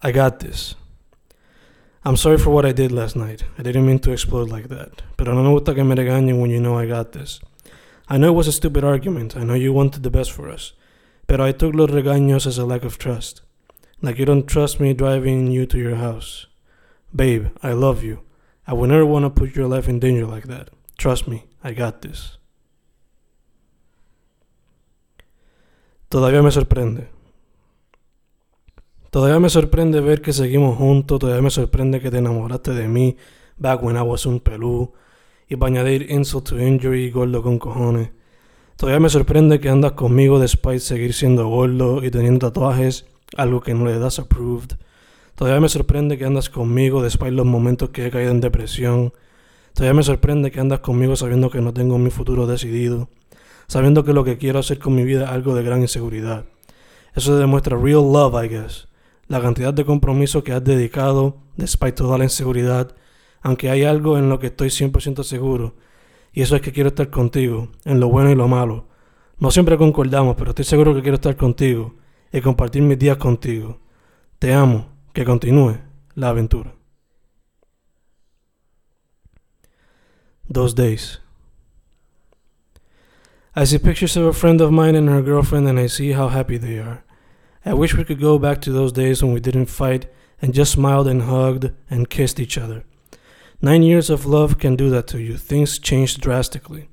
I got this. I'm sorry for what I did last night. I didn't mean to explode like that. Pero no me gusta que me regañen when you know I got this. I know it was a stupid argument. I know you wanted the best for us. Pero I took los regaños as a lack of trust. Like you don't trust me driving you to your house. Babe, I love you. I would never want to put your life in danger like that. Trust me, I got this. Todavía me sorprende. Todavía me sorprende ver que seguimos juntos, todavía me sorprende que te enamoraste de mí back when I was un pelú. Y para añadir insult to injury, gordo con cojones. Todavía me sorprende que andas conmigo despite seguir siendo gordo y teniendo tatuajes, algo que no le das approved. Todavía me sorprende que andas conmigo despite los momentos que he caído en depresión. Todavía me sorprende que andas conmigo sabiendo que no tengo mi futuro decidido. Sabiendo que lo que quiero hacer con mi vida es algo de gran inseguridad. Eso demuestra real love, I guess la cantidad de compromiso que has dedicado, despite toda la inseguridad, aunque hay algo en lo que estoy 100% seguro, y eso es que quiero estar contigo, en lo bueno y lo malo. No siempre concordamos, pero estoy seguro que quiero estar contigo y compartir mis días contigo. Te amo, que continúe la aventura. Dos days. I see pictures of a friend of mine and her girlfriend, and I see how happy they are. I wish we could go back to those days when we didn't fight and just smiled and hugged and kissed each other. Nine years of love can do that to you. Things change drastically.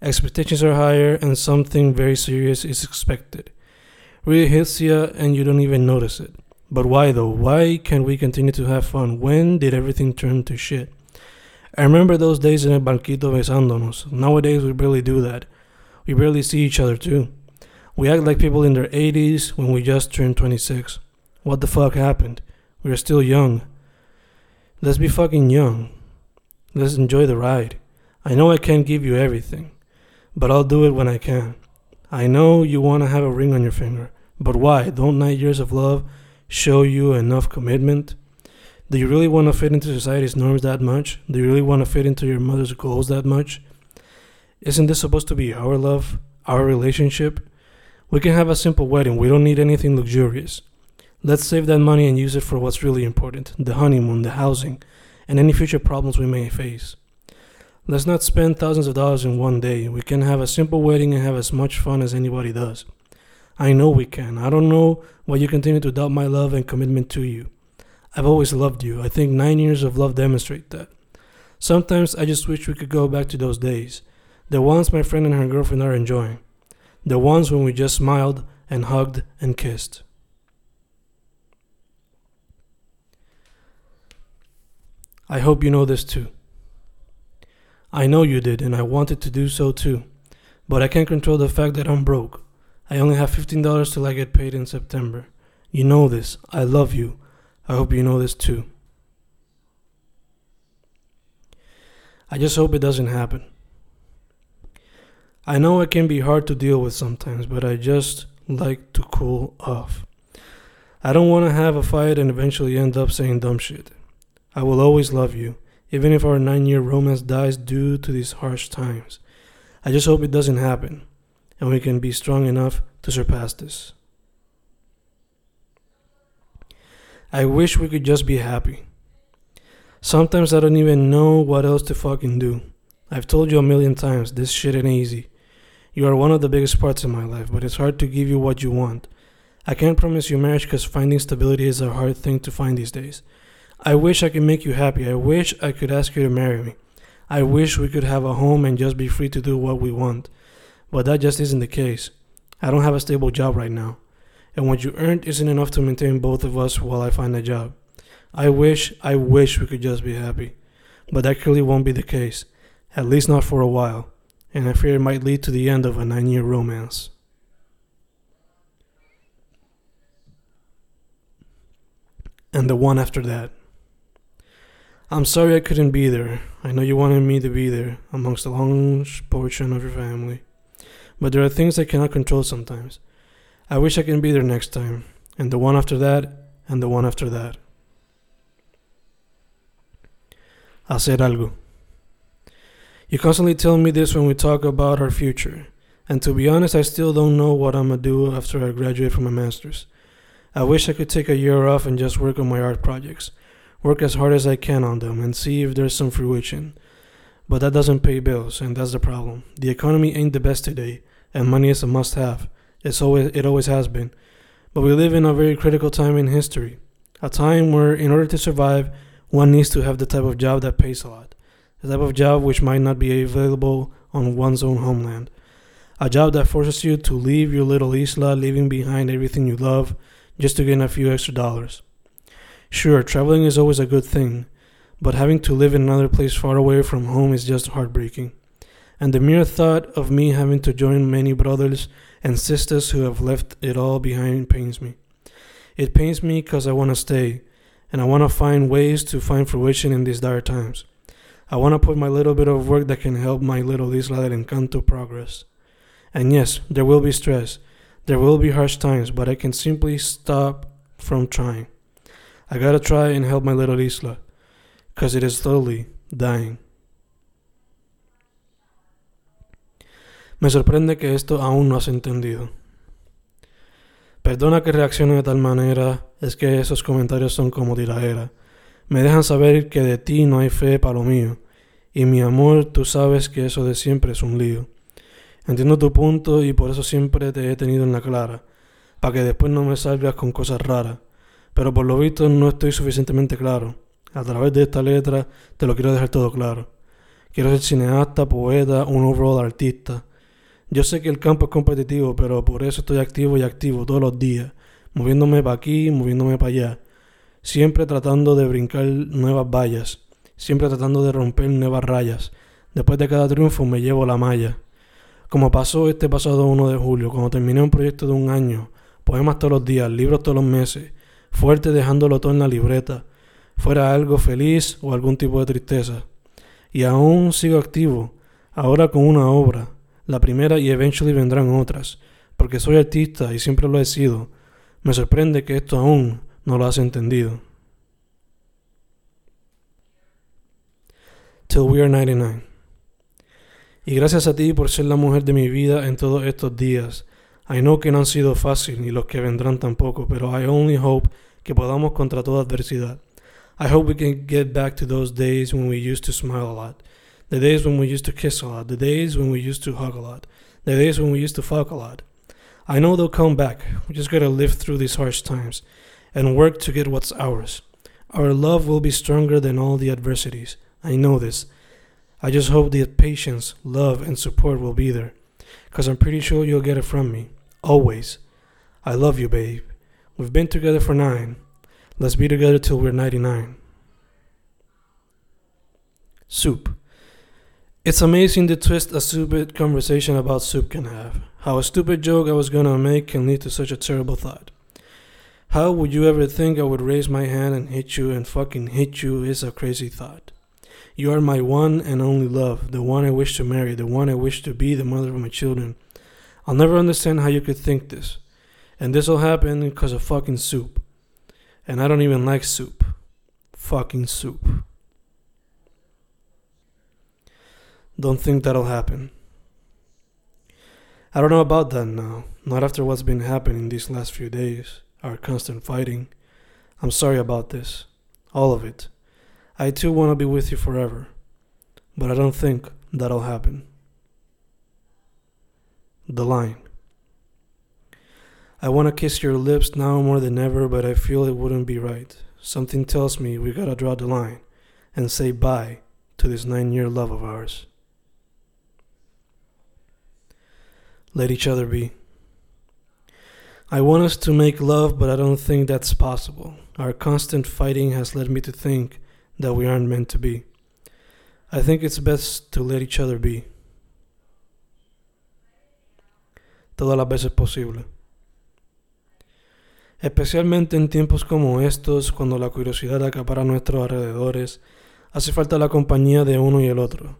Expectations are higher and something very serious is expected. Really hits you and you don't even notice it. But why though? Why can we continue to have fun? When did everything turn to shit? I remember those days in el banquito besándonos. Nowadays we barely do that. We barely see each other too. We act like people in their 80s when we just turned 26. What the fuck happened? We are still young. Let's be fucking young. Let's enjoy the ride. I know I can't give you everything, but I'll do it when I can. I know you want to have a ring on your finger, but why? Don't nine years of love show you enough commitment? Do you really want to fit into society's norms that much? Do you really want to fit into your mother's goals that much? Isn't this supposed to be our love, our relationship? We can have a simple wedding. We don't need anything luxurious. Let's save that money and use it for what's really important the honeymoon, the housing, and any future problems we may face. Let's not spend thousands of dollars in one day. We can have a simple wedding and have as much fun as anybody does. I know we can. I don't know why you continue to doubt my love and commitment to you. I've always loved you. I think nine years of love demonstrate that. Sometimes I just wish we could go back to those days, the ones my friend and her girlfriend are enjoying the ones when we just smiled and hugged and kissed. I hope you know this too. I know you did, and I wanted to do so too, but I can't control the fact that I'm broke. I only have $15 till I get paid in September. You know this. I love you. I hope you know this too. I just hope it doesn't happen. I know it can be hard to deal with sometimes, but I just like to cool off. I don't want to have a fight and eventually end up saying dumb shit. I will always love you, even if our nine year romance dies due to these harsh times. I just hope it doesn't happen, and we can be strong enough to surpass this. I wish we could just be happy. Sometimes I don't even know what else to fucking do. I've told you a million times this shit ain't easy. You are one of the biggest parts in my life, but it's hard to give you what you want. I can't promise you marriage because finding stability is a hard thing to find these days. I wish I could make you happy. I wish I could ask you to marry me. I wish we could have a home and just be free to do what we want. But that just isn't the case. I don't have a stable job right now. And what you earned isn't enough to maintain both of us while I find a job. I wish, I wish we could just be happy. But that clearly won't be the case. At least not for a while and I fear it might lead to the end of a nine year romance. And the one after that. I'm sorry I couldn't be there. I know you wanted me to be there amongst a large portion of your family. But there are things I cannot control sometimes. I wish I can be there next time, and the one after that, and the one after that. Hacer algo. You constantly tell me this when we talk about our future. And to be honest, I still don't know what I'm gonna do after I graduate from my master's. I wish I could take a year off and just work on my art projects, work as hard as I can on them, and see if there's some fruition. But that doesn't pay bills, and that's the problem. The economy ain't the best today, and money is a must have. It's always, it always has been. But we live in a very critical time in history, a time where, in order to survive, one needs to have the type of job that pays a lot, the type of job which might not be available on one's own homeland, a job that forces you to leave your little isla, leaving behind everything you love, just to gain a few extra dollars. Sure, traveling is always a good thing, but having to live in another place far away from home is just heartbreaking. And the mere thought of me having to join many brothers and sisters who have left it all behind pains me. It pains me because I want to stay, and I want to find ways to find fruition in these dire times. I want to put my little bit of work that can help my little Isla del Encanto progress. And yes, there will be stress, there will be harsh times, but I can simply stop from trying. I gotta try and help my little Isla, because it is slowly dying. Me sorprende que esto aún no has entendido. Perdona que reaccione de tal manera, es que esos comentarios son como tiraera. Me dejan saber que de ti no hay fe para lo mío, y mi amor, tú sabes que eso de siempre es un lío. Entiendo tu punto y por eso siempre te he tenido en la clara, para que después no me salgas con cosas raras. Pero por lo visto no estoy suficientemente claro. A través de esta letra te lo quiero dejar todo claro. Quiero ser cineasta, poeta, un overall artista. Yo sé que el campo es competitivo, pero por eso estoy activo y activo todos los días, moviéndome para aquí, moviéndome para allá, siempre tratando de brincar nuevas vallas, siempre tratando de romper nuevas rayas. Después de cada triunfo me llevo la malla. Como pasó este pasado 1 de julio, cuando terminé un proyecto de un año, poemas todos los días, libros todos los meses, fuerte dejándolo todo en la libreta, fuera algo feliz o algún tipo de tristeza. Y aún sigo activo, ahora con una obra, la primera y eventually vendrán otras, porque soy artista y siempre lo he sido. Me sorprende que esto aún no lo has entendido. Till we are 99. Y gracias a ti por ser la mujer de mi vida en todos estos días. I know que no han sido fácil ni los que vendrán tampoco, pero I only hope que podamos contra toda adversidad. I hope we can get back to those days when we used to smile a lot, the days when we used to kiss a lot, the days when we used to hug a lot, the days when we used to fuck a lot. I know they'll come back. We just gotta live through these harsh times and work to get what's ours. Our love will be stronger than all the adversities. I know this. I just hope the patience, love, and support will be there. Because I'm pretty sure you'll get it from me. Always. I love you, babe. We've been together for nine. Let's be together till we're 99. Soup. It's amazing the twist a stupid conversation about soup can have. How a stupid joke I was gonna make can lead to such a terrible thought. How would you ever think I would raise my hand and hit you and fucking hit you is a crazy thought. You are my one and only love, the one I wish to marry, the one I wish to be the mother of my children. I'll never understand how you could think this. And this will happen because of fucking soup. And I don't even like soup. Fucking soup. Don't think that'll happen. I don't know about that now. Not after what's been happening these last few days. Our constant fighting. I'm sorry about this. All of it. I too want to be with you forever, but I don't think that'll happen. The line. I want to kiss your lips now more than ever, but I feel it wouldn't be right. Something tells me we gotta draw the line and say bye to this nine year love of ours. Let each other be. I want us to make love, but I don't think that's possible. Our constant fighting has led me to think that we aren't meant to be. I think it's best to let each other be. Todas las veces posible. Especialmente en tiempos como estos, cuando la curiosidad acapara nuestros alrededores, hace falta la compañía de uno y el otro.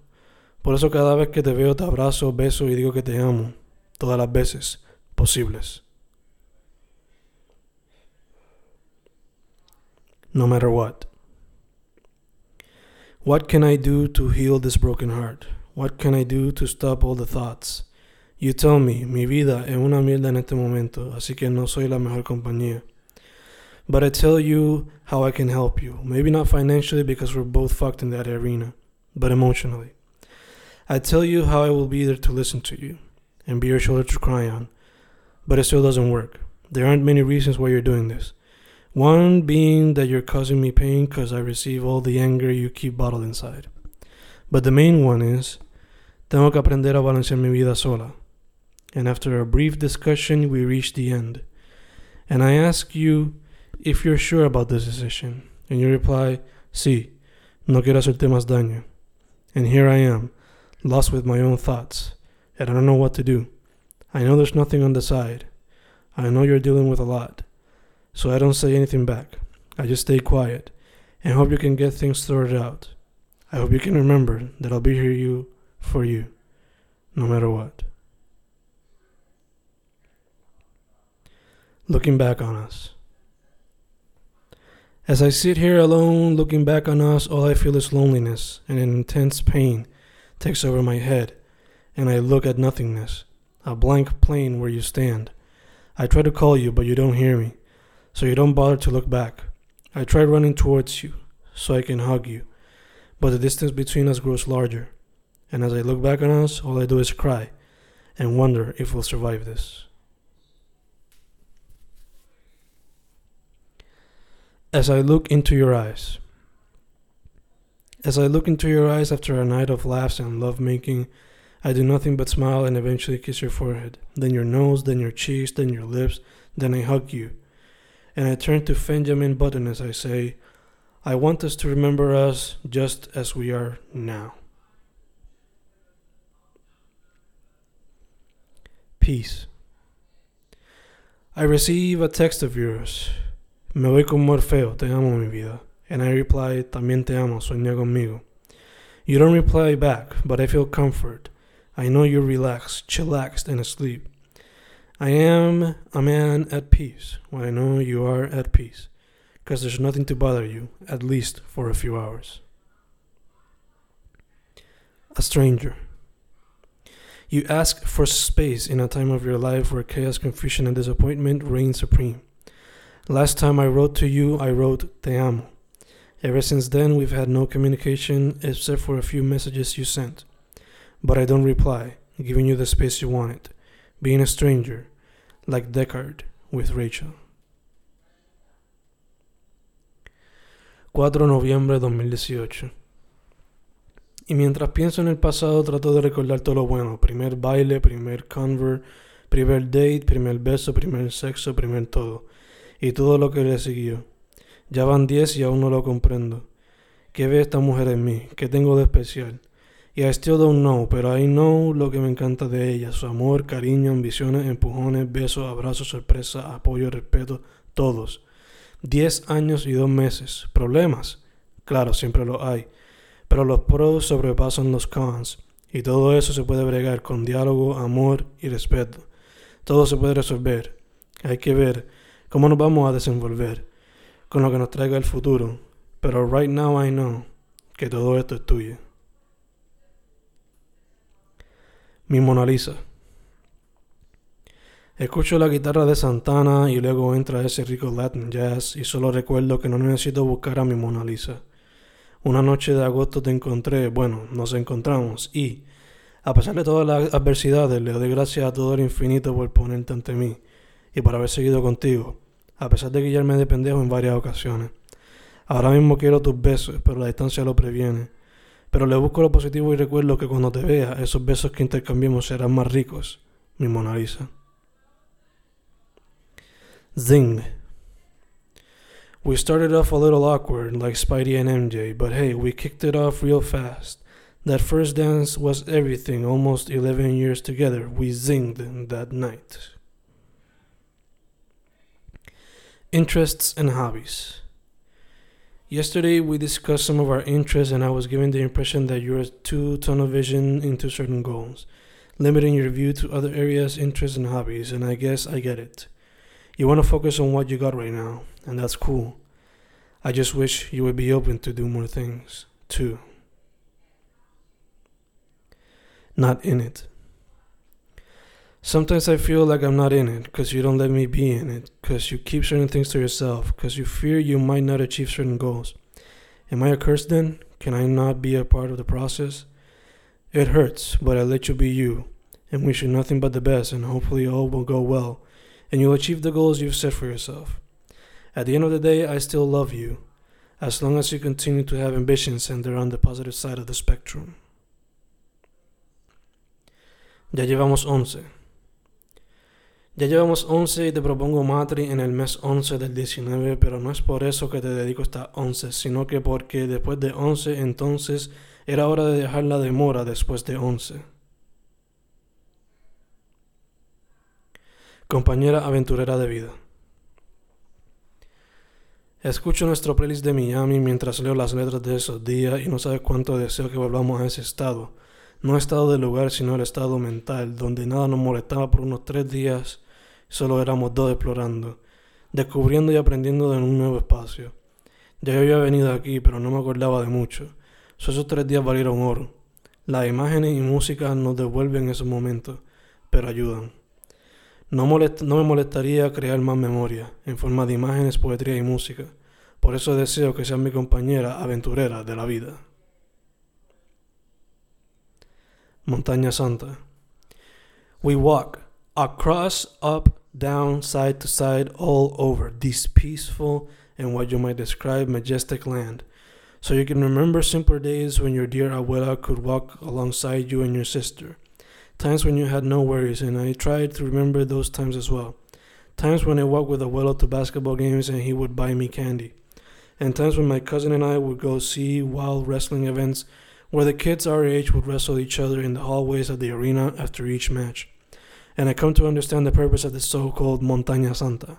Por eso cada vez que te veo te abrazo, beso y digo que te amo, todas las veces posibles. No matter what. What can I do to heal this broken heart? What can I do to stop all the thoughts? You tell me, mi vida es una mierda en este momento, así que no soy la mejor compañía. But I tell you how I can help you. Maybe not financially because we're both fucked in that arena, but emotionally. I tell you how I will be there to listen to you and be your shoulder to cry on. But it still doesn't work. There aren't many reasons why you're doing this. One being that you're causing me pain because I receive all the anger you keep bottled inside. But the main one is, tengo que aprender a balancear mi vida sola. And after a brief discussion, we reach the end. And I ask you if you're sure about this decision. And you reply, Sí, no quiero hacerte más daño. And here I am, lost with my own thoughts, and I don't know what to do. I know there's nothing on the side. I know you're dealing with a lot. So I don't say anything back. I just stay quiet and hope you can get things sorted out. I hope you can remember that I'll be here you for you, no matter what. Looking back on us. As I sit here alone looking back on us, all I feel is loneliness and an intense pain takes over my head, and I look at nothingness, a blank plain where you stand. I try to call you, but you don't hear me, so you don't bother to look back. I try running towards you, so I can hug you, but the distance between us grows larger, and as I look back on us, all I do is cry and wonder if we'll survive this. As I look into your eyes, as I look into your eyes after a night of laughs and love making, I do nothing but smile and eventually kiss your forehead, then your nose, then your cheeks, then your lips, then I hug you. And I turn to Benjamin Button as I say, I want us to remember us just as we are now. Peace. I receive a text of yours. Me voy con Morfeo, te amo mi vida. And I reply, también te amo, sueña conmigo. You don't reply back, but I feel comfort. I know you're relaxed, chillaxed, and asleep. I am a man at peace when I know you are at peace, because there's nothing to bother you, at least for a few hours. A stranger. You ask for space in a time of your life where chaos, confusion, and disappointment reign supreme. Last time I wrote to you, I wrote Te amo. Ever since then, we've had no communication except for a few messages you sent. But I don't reply, giving you the space you wanted, being a stranger, like Deckard with Rachel. 4 de noviembre de 2018. Y mientras pienso en el pasado, trato de recordar todo lo bueno: primer baile, primer convert, primer date, primer beso, primer sexo, primer todo y todo lo que le siguió. Ya van diez y aún no lo comprendo. ¿Qué ve esta mujer en mí? ¿Qué tengo de especial? Y I still don't know, pero I know lo que me encanta de ella. Su amor, cariño, ambiciones, empujones, besos, abrazos, sorpresa, apoyo, respeto, todos. Diez años y dos meses. ¿Problemas? Claro, siempre lo hay. Pero los pros sobrepasan los cons. Y todo eso se puede bregar con diálogo, amor y respeto. Todo se puede resolver. Hay que ver cómo nos vamos a desenvolver con lo que nos traiga el futuro. Pero right now I know que todo esto es tuyo. Mi Mona Lisa. Escucho la guitarra de Santana y luego entra ese rico Latin jazz y solo recuerdo que no necesito buscar a mi Mona Lisa. Una noche de agosto te encontré, bueno, nos encontramos y, a pesar de todas las adversidades, le doy gracias a todo el infinito por ponerte ante mí y por haber seguido contigo a pesar de guiarme de pendejo en varias ocasiones. Ahora mismo quiero tus besos, pero la distancia lo previene. Pero le busco lo positivo y recuerdo que cuando te vea, esos besos que intercambiemos serán más ricos. Mi Mona Lisa. Zing. We started off a little awkward, like Spidey and MJ, but hey, we kicked it off real fast. That first dance was everything, almost 11 years together. We zinged that night. Interests and hobbies. Yesterday we discussed some of our interests, and I was given the impression that you're too tunnel vision into certain goals, limiting your view to other areas, interests, and hobbies, and I guess I get it. You want to focus on what you got right now, and that's cool. I just wish you would be open to do more things, too. Not in it. Sometimes I feel like I'm not in it because you don't let me be in it, because you keep certain things to yourself, because you fear you might not achieve certain goals. Am I a curse then? Can I not be a part of the process? It hurts, but I let you be you, and wish you nothing but the best, and hopefully all will go well, and you'll achieve the goals you've set for yourself. At the end of the day, I still love you, as long as you continue to have ambitions and they're on the positive side of the spectrum. Ya llevamos 11. Ya llevamos 11 y te propongo Matri en el mes 11 del 19, pero no es por eso que te dedico esta 11, sino que porque después de 11 entonces era hora de dejar la demora después de 11. Compañera aventurera de vida. Escucho nuestro playlist de Miami mientras leo las letras de esos días y no sabes cuánto deseo que volvamos a ese estado. No estado del lugar, sino el estado mental, donde nada nos molestaba por unos tres días, solo éramos dos explorando, descubriendo y aprendiendo de un nuevo espacio. Ya yo había venido aquí, pero no me acordaba de mucho. esos tres días valieron oro. Las imágenes y música nos devuelven esos momentos, pero ayudan. No, me molestaría crear más memoria, en forma de imágenes, poesía y música. Por eso deseo que seas mi compañera aventurera de la vida. Montaña Santa. We walk across, up, down, side to side, all over this peaceful and what you might describe majestic land. So you can remember simpler days when your dear abuela could walk alongside you and your sister times when you had no worries, and I tried to remember those times as well. Times when I walked with Abuelo to basketball games and he would buy me candy. And times when my cousin and I would go see wild wrestling events where the kids our age would wrestle each other in the hallways of the arena after each match. And I come to understand the purpose of the so called Montaña Santa.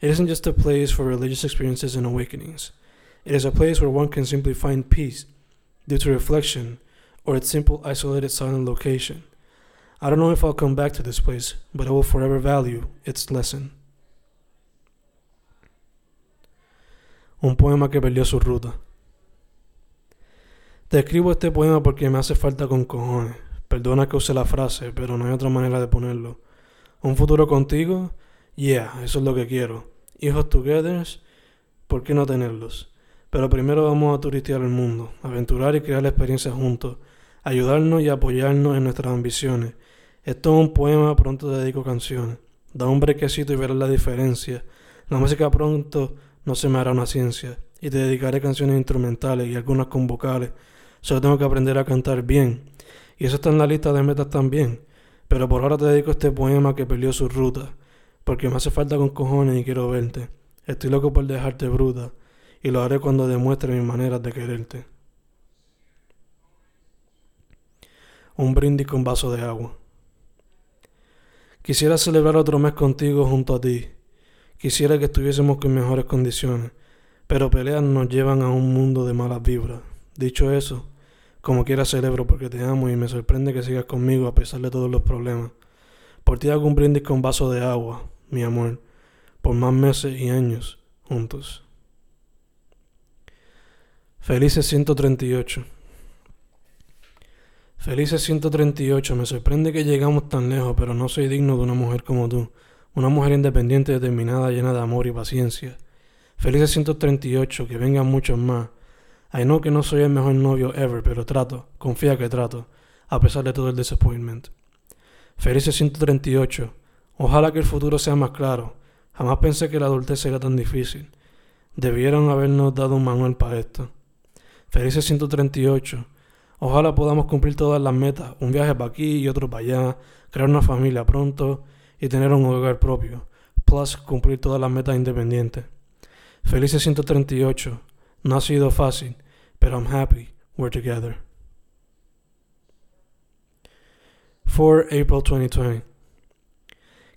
It isn't just a place for religious experiences and awakenings, it is a place where one can simply find peace due to reflection or its simple isolated silent location. I don't know if I'll come back to this place, but I will forever value its lesson. Un poema que perdió su ruta. Te escribo este poema porque me hace falta con cojones. Perdona que use la frase, pero no hay otra manera de ponerlo. Un futuro contigo, yeah, eso es lo que quiero. Hijos together, ¿por qué no tenerlos? Pero primero vamos a turistear el mundo, aventurar y crear la experiencia juntos, ayudarnos y apoyarnos en nuestras ambiciones esto es un poema, pronto te dedico canciones. Da un brequecito y verás la diferencia. La música pronto no se me hará una ciencia. Y te dedicaré canciones instrumentales y algunas con vocales. Solo tengo que aprender a cantar bien. Y eso está en la lista de metas también. Pero por ahora te dedico este poema que perdió su ruta. Porque me hace falta con cojones y quiero verte. Estoy loco por dejarte bruta. Y lo haré cuando demuestre mis maneras de quererte. Un brindis con vaso de agua. Quisiera celebrar otro mes contigo junto a ti. Quisiera que estuviésemos con mejores condiciones, pero peleas nos llevan a un mundo de malas vibras. Dicho eso, como quiera celebro porque te amo y me sorprende que sigas conmigo a pesar de todos los problemas. Por ti hago un brindis con vaso de agua, mi amor, por más meses y años juntos. Felices 138. Felices 138, me sorprende que llegamos tan lejos, pero no soy digno de una mujer como tú. Una mujer independiente, determinada, llena de amor y paciencia. Felices 138, que vengan muchos más. I know que no soy el mejor novio ever, pero trato, confía que trato, a pesar de todo el disappointment. Felices 138, ojalá que el futuro sea más claro. Jamás pensé que la adultez sería tan difícil. Debieron habernos dado un manual para esto. Felices 138, Ojalá podamos cumplir todas las metas, un viaje para aquí y otro para allá, crear una familia pronto y tener un hogar propio, plus cumplir todas las metas independientes. Felices 138, no ha sido fácil, pero I'm happy we're together. 4 April 2020.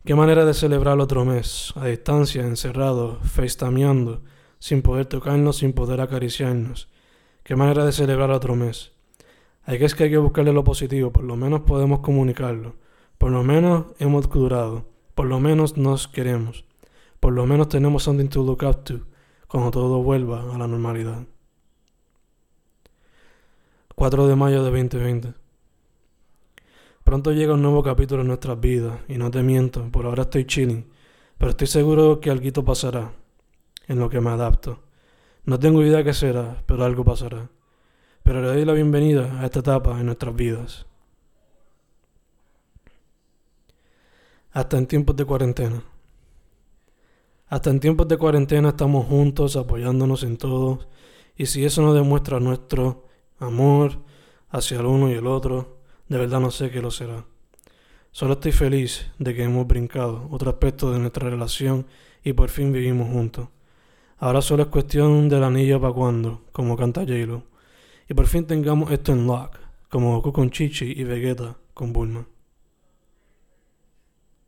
Qué manera de celebrar otro mes, a distancia, encerrado, facetameando, sin poder tocarnos, sin poder acariciarnos. Qué manera de celebrar otro mes. Hay que es que hay que buscarle lo positivo, por lo menos podemos comunicarlo. Por lo menos hemos curado. Por lo menos nos queremos. Por lo menos tenemos something to look up to cuando todo vuelva a la normalidad. 4 de mayo de 2020. Pronto llega un nuevo capítulo en nuestras vidas y no te miento, por ahora estoy chilling, pero estoy seguro que algo pasará, en lo que me adapto. No tengo idea qué será, pero algo pasará. Pero le doy la bienvenida a esta etapa en nuestras vidas. Hasta en tiempos de cuarentena. Hasta en tiempos de cuarentena estamos juntos apoyándonos en todo y si eso no demuestra nuestro amor hacia el uno y el otro, de verdad no sé qué lo será. Solo estoy feliz de que hemos brincado otro aspecto de nuestra relación y por fin vivimos juntos. Ahora solo es cuestión del anillo para cuando, como canta j Y por fin tengamos esto en lock, como Goku con Chichi y Vegeta con Bulma.